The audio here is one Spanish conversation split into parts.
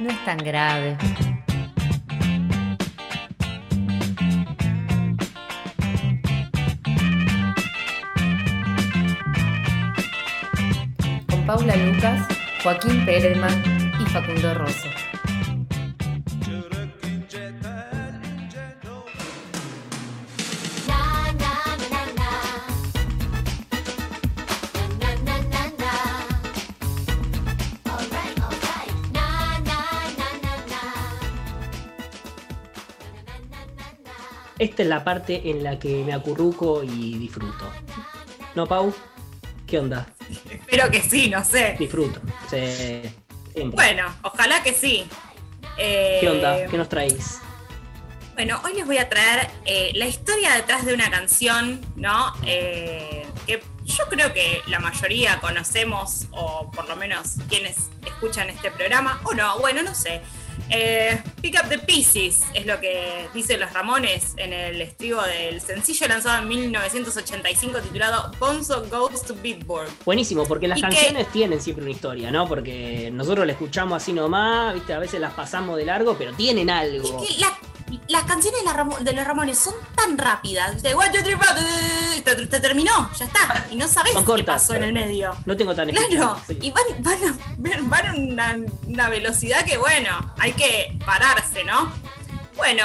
no es tan grave. Con Paula Lucas, Joaquín Perelman y Facundo Rosso. Esta es la parte en la que me acurruco y disfruto. ¿No, Pau? ¿Qué onda? Espero que sí, no sé. Disfruto. Sí. Bueno, ojalá que sí. Eh, ¿Qué onda? ¿Qué nos traéis? Bueno, hoy les voy a traer eh, la historia detrás de una canción, ¿no? Eh, que yo creo que la mayoría conocemos, o por lo menos quienes escuchan este programa, o no, bueno, no sé. Eh, Pick Up the Pieces es lo que dicen los Ramones en el estribo del sencillo lanzado en 1985 titulado Bonzo Goes to Beatburg. Buenísimo, porque las Y que- canciones tienen siempre una historia, ¿no? Porque nosotros la escuchamos así nomás, ¿viste? A veces las pasamos de largo, pero tienen algo. Es que la- las canciones de, la de los Ramones son tan rápidas. three, four, te, te terminó, ya está. Y no sabes Son qué pasó en el medio. No tengo tan Claro, sí. y van, van, a, van a una, una velocidad que, bueno, hay que pararse, ¿no? Bueno,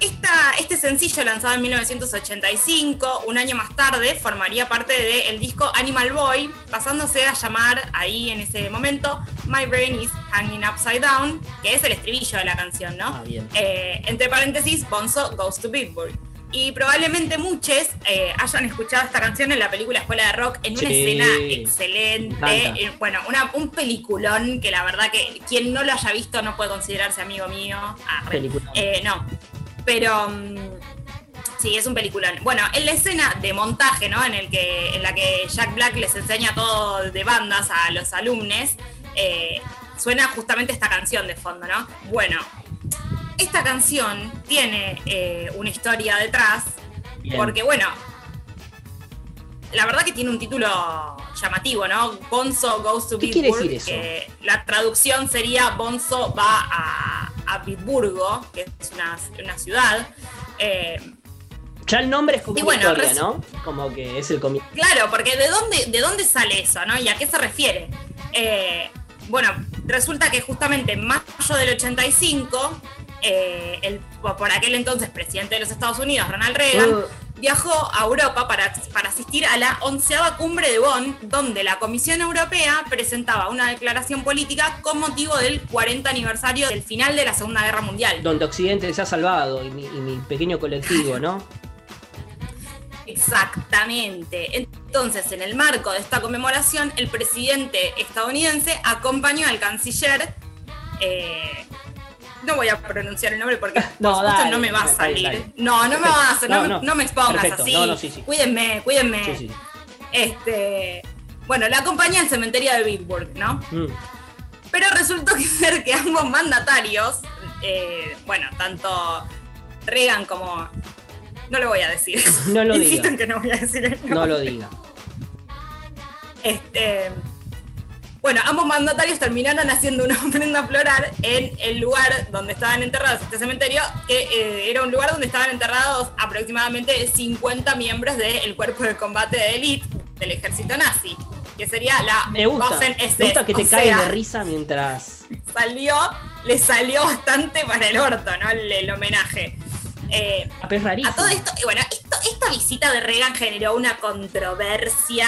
esta, este sencillo lanzado en 1985, un año más tarde, formaría parte del disco Animal Boy, pasándose a llamar ahí en ese momento My Brain is Hanging Upside Down, que es el estribillo de la canción, ¿no? Ah, bien. Eh, entre paréntesis, Bonzo Goes to Beatburg. Y probablemente muchos eh, hayan escuchado esta canción en la película Escuela de Rock en una Sí. escena excelente. Eh, bueno, una- un peliculón que la verdad que quien no lo haya visto no puede considerarse amigo mío. Ah, no, pero mm, sí, es un peliculón. Bueno, en la escena de montaje, ¿no? En, el que, en la que Jack Black les enseña todo de bandas a los alumnos, eh, suena justamente esta canción de fondo, ¿no? Bueno, esta canción tiene eh, una historia detrás, Bien. porque bueno, la verdad que tiene un título llamativo, ¿no? Bonzo Goes to ¿Qué quiere Bitburg, decir eso? que la traducción sería Bonzo va a, a Bitburgo, que es una, una ciudad. Eh, Ya el nombre es como una bueno, historia, ¿no? Como que es el comienzo. Claro, porque ¿de dónde, ¿de dónde sale eso, no? ¿Y a qué se refiere? Eh, bueno, resulta que justamente en mayo del 85, eh, el, por aquel entonces presidente de los Estados Unidos, Ronald Reagan, Uh. Viajó a Europa para, para asistir a la onceava cumbre de Bonn, donde la Comisión Europea presentaba una declaración política con motivo del 40 aniversario del final de la Segunda Guerra Mundial. Donde Occidente se ha salvado y mi, y mi pequeño colectivo, ¿no? Exactamente. Entonces, en el marco de esta conmemoración, el presidente estadounidense acompañó al canciller. eh, no voy a pronunciar el nombre porque No, dale, no me va a salir. dale. No, no me va a no, No, me- no. no me expongas Perfecto. así. No, no, sí, sí. Cuídenme, cuídenme. Sí. Este, bueno, la acompañé al cementerio de Bitburg, ¿no? Mm. Pero resultó que ser que ambos mandatarios, eh, bueno, tanto Reagan como. No lo voy a decir. No lo diga. que no voy a decir el No nombre. lo diga. Este, bueno, ambos mandatarios terminaron haciendo una ofrenda floral en el lugar donde estaban enterrados, este cementerio, que eh, era un lugar donde estaban enterrados aproximadamente 50 miembros del cuerpo de combate de élite del ejército nazi, que sería la Me gusta. Me gusta que te caes sea, de risa mientras. Salió, le salió bastante para el orto, ¿no? El, el homenaje. Eh, Ah, a todo esto, y bueno, esto- esta visita de Reagan generó una controversia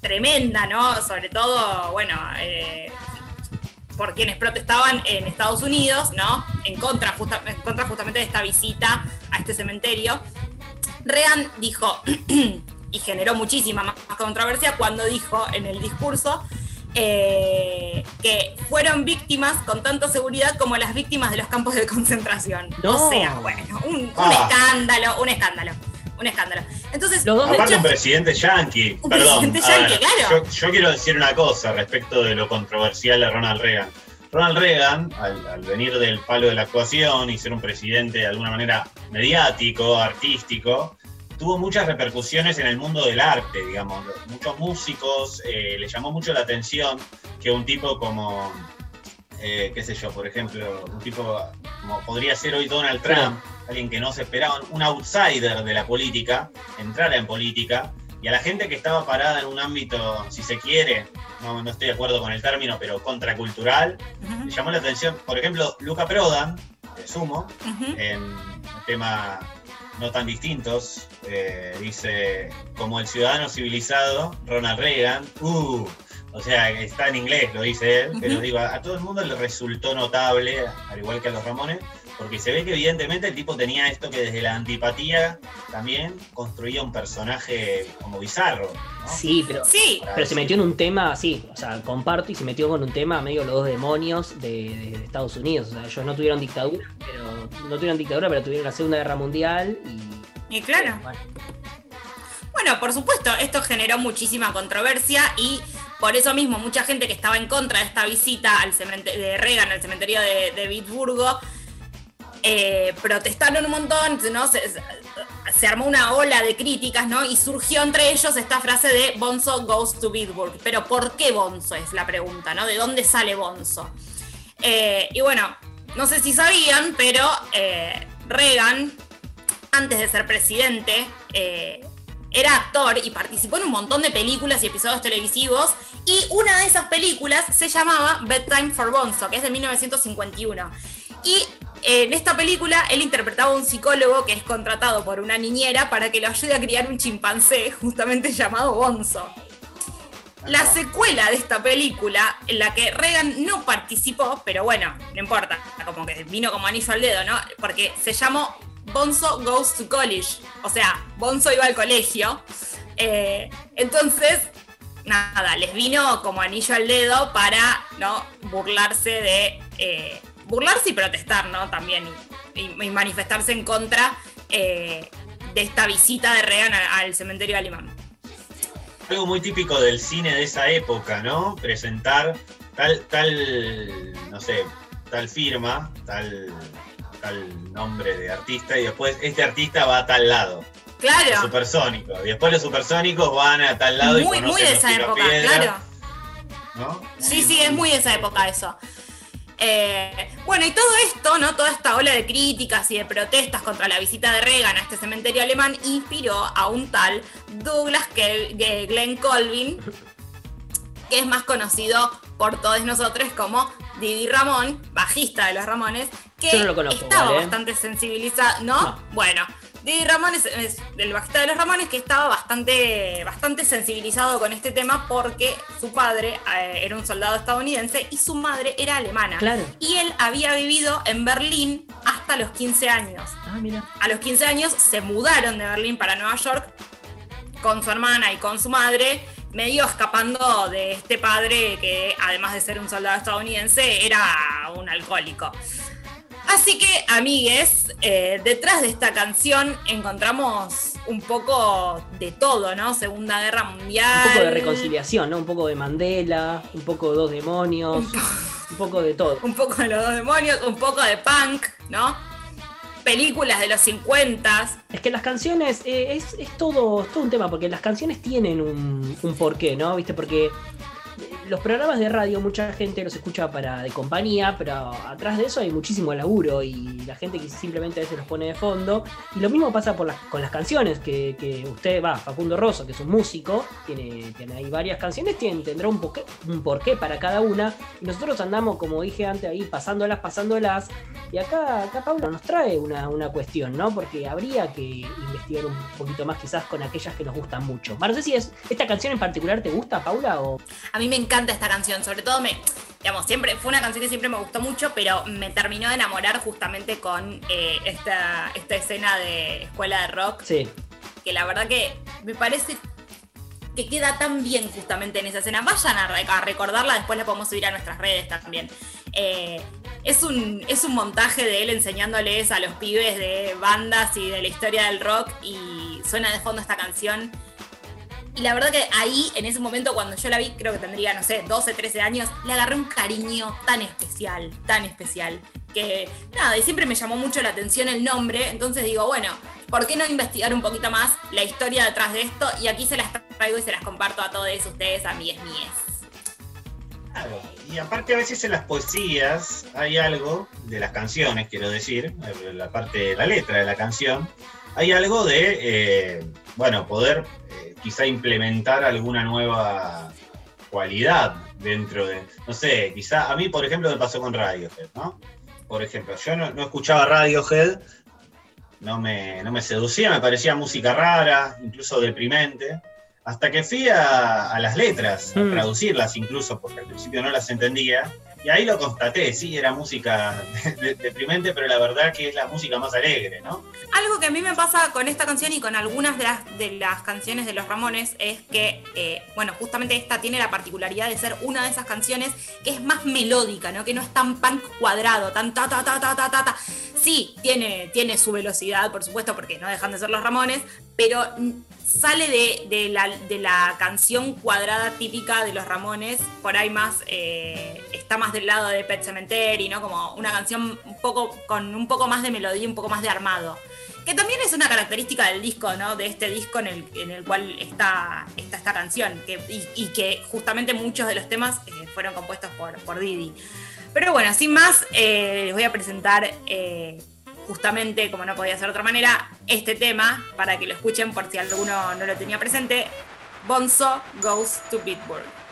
tremenda, ¿no? Sobre todo, bueno, eh, por quienes protestaban en Estados Unidos, ¿no? En contra, justa- en contra justamente de esta visita a este cementerio. Reagan dijo, y generó muchísima más controversia cuando dijo en el discurso eh, que fueron víctimas con tanta seguridad como las víctimas de los campos de concentración. No. O sea, bueno, un, un Ah. escándalo, un escándalo, un escándalo. Entonces, Los dos Aparte un presidente yankee. Un Perdón. presidente a ver, yanqui, claro. yo, yo quiero decir una cosa respecto de lo controversial de Ronald Reagan. Ronald Reagan, al, al venir del palo de la actuación y ser un presidente de alguna manera mediático, artístico, tuvo muchas repercusiones en el mundo del arte, digamos. Muchos músicos eh, le llamó mucho la atención que un tipo como eh, qué sé yo, por ejemplo, un tipo como podría ser hoy Donald Trump, alguien que no se esperaba, un outsider de la política, entrara en política, y a la gente que estaba parada en un ámbito, si se quiere, no, no estoy de acuerdo con el término, pero contracultural, Ujú, me llamó la atención, por ejemplo, Luca Prodan, de Sumo, ujú. en un tema no tan distintos, eh, dice, como el ciudadano civilizado, Ronald Reagan, uh, o sea, está en inglés, lo dice él, pero Ujú. digo, a, a todo el mundo le resultó notable, al igual que a los Ramones, porque se ve que evidentemente el tipo tenía esto que desde la antipatía también construía un personaje como bizarro, ¿no? Sí, pero, Sí, pero se metió en un tema, sí, o sea, comparto y se metió con un tema medio los dos demonios de, Estados Unidos. O sea, ellos no tuvieron dictadura, pero no tuvieron dictadura, pero tuvieron la Segunda Guerra Mundial y. y claro. bueno, Bueno, por supuesto, esto generó muchísima controversia y por eso mismo mucha gente que estaba en contra de esta visita al cemente- de Reagan al cementerio de, de Pittsburgh eh, protestaron un montón. Se, armó una ola de críticas, ¿no? Y surgió entre ellos esta frase de Bonzo goes to Pittsburgh. Pero ¿por qué Bonzo? Es la pregunta, ¿no? ¿De dónde sale Bonzo? Eh, y bueno, no sé si sabían, pero eh, Reagan, antes de ser presidente, era actor y participó en un montón de películas y episodios televisivos. Y una de esas películas se llamaba Bedtime for Bonzo, que es de 1951. Y en esta película él interpretaba a un psicólogo que es contratado por una niñera para que lo ayude a criar un chimpancé, justamente llamado Bonzo. La secuela de esta película, en la que Reagan no participó, pero bueno, no importa, como que vino como anillo al dedo, ¿no? Porque se llamó Bonzo Goes to College, o sea, Bonzo iba al colegio. Eh, entonces, nada, les vino como anillo al dedo para, ¿no? Burlarse de... eh, burlarse y protestar, ¿no? También, y, y- y manifestarse en contra eh, de esta visita de Reagan al- al cementerio alemán. algo muy típico del cine de esa época, ¿no? Presentar tal, tal, no sé, tal firma, tal, tal nombre de artista y después este artista va a tal lado. Claro. Supersónico. Y después los supersónicos van a tal lado y muy, muy conocen de los esa época, claro. ¿no? Sí, sí, es muy de esa época eso. Eh, bueno, y todo esto, ¿no? Toda esta ola de críticas y de protestas contra la visita de Reagan a este cementerio alemán inspiró a un tal Douglas Glenn Colvin, que es más conocido por todos nosotros como Didi Ramón, bajista de los Ramones, que Yo no lo conozco, estaba ¿vale? bastante sensibilizado, ¿no? No. Bueno, Didi Ramón es, es el bajista de los Ramones que estaba bastante, bastante sensibilizado con este tema porque su padre eh, era un soldado estadounidense y su madre era alemana. Claro. Y él había vivido en Berlín hasta los 15 años. Ah, mira. A los 15 años se mudaron de Berlín para Nueva York con su hermana y con su madre, medio escapando de este padre que, además de ser un soldado estadounidense, era un alcohólico. Así que, amigues, eh, detrás de esta canción encontramos un poco de todo, ¿no? Segunda Guerra Mundial. Un poco de reconciliación, ¿no? Un poco de Mandela, un poco de dos demonios, un poco de todo. Un poco de los dos demonios, un poco de punk, ¿no? Películas de los 50 Es que las canciones eh, es, es todo, es todo un tema, porque las canciones tienen un, un porqué, ¿no? ¿Viste? Porque los programas de radio mucha gente los escucha para de compañía, pero atrás de eso hay muchísimo laburo y la gente que simplemente a veces los pone de fondo. Y lo mismo pasa por las, con las canciones, que, que usted va, Facundo Rosso, que es un músico, tiene, tiene ahí varias canciones, tiene, tendrá un porqué, un porqué para cada una. Y nosotros andamos, como dije antes, ahí pasándolas, pasándolas. Y acá, acá Paula nos trae una, una cuestión, ¿no? Porque habría que investigar un poquito más quizás con aquellas que nos gustan mucho. Bueno, no sé si es, esta canción en particular te gusta, Paula, o... A mí me encanta esta canción, sobre todo me, digamos, siempre fue una canción que siempre me gustó mucho, pero me terminó de enamorar justamente con eh, esta, esta escena de escuela de rock, Sí. que la verdad que me parece que queda tan bien justamente en esa escena. Vayan a, re- a recordarla, después la podemos subir a nuestras redes también. Eh, es, un, es un montaje de él enseñándoles a los pibes de bandas y de la historia del rock y suena de fondo esta canción. Y la verdad que ahí, en ese momento, cuando yo la vi, creo que tendría, no sé, 12, 13 años, le agarré un cariño tan especial, tan especial, que nada, y siempre me llamó mucho la atención el nombre, entonces digo, bueno, ¿por qué no investigar un poquito más la historia detrás de esto? Y aquí se las traigo y se las comparto a todos ustedes, amigues míes. Claro, y aparte a veces en las poesías hay algo, de las canciones quiero decir, la parte de la letra de la canción, hay algo de, eh, bueno, poder eh, quizá implementar alguna nueva cualidad dentro de, no sé, quizá a mí por ejemplo me pasó con Radiohead, ¿no? Por ejemplo, yo no, escuchaba Radiohead, no me, no me seducía, me parecía música rara, incluso deprimente hasta que fui a, las letras, a mm. traducirlas incluso, porque al principio no las entendía, y ahí lo constaté, sí, era música deprimente, pero la verdad que es la música más alegre, ¿no? Algo que a mí me pasa con esta canción y con algunas de las, de las canciones de los Ramones es que, eh, bueno, justamente esta tiene la particularidad de ser una de esas canciones que es más melódica, ¿no? Que no es tan punk cuadrado, tan ta ta ta ta ta ta. ta. Sí, tiene, tiene su velocidad, por supuesto, porque no dejan de ser los Ramones, pero sale de, la, canción cuadrada típica de los Ramones, por ahí más, eh, está más del lado de Pet Cemetery, ¿no? Como una canción un poco, con un poco más de melodía, un poco más de armado. Que también es una característica del disco, ¿no? De este disco en el, cual está, esta canción, y, que justamente muchos de los temas eh, fueron compuestos por, por Didi. Pero bueno, sin más, eh, les voy a presentar justamente, como no podía ser de otra manera, este tema, para que lo escuchen por si alguno no lo tenía presente, Bonzo Goes to Bitburg.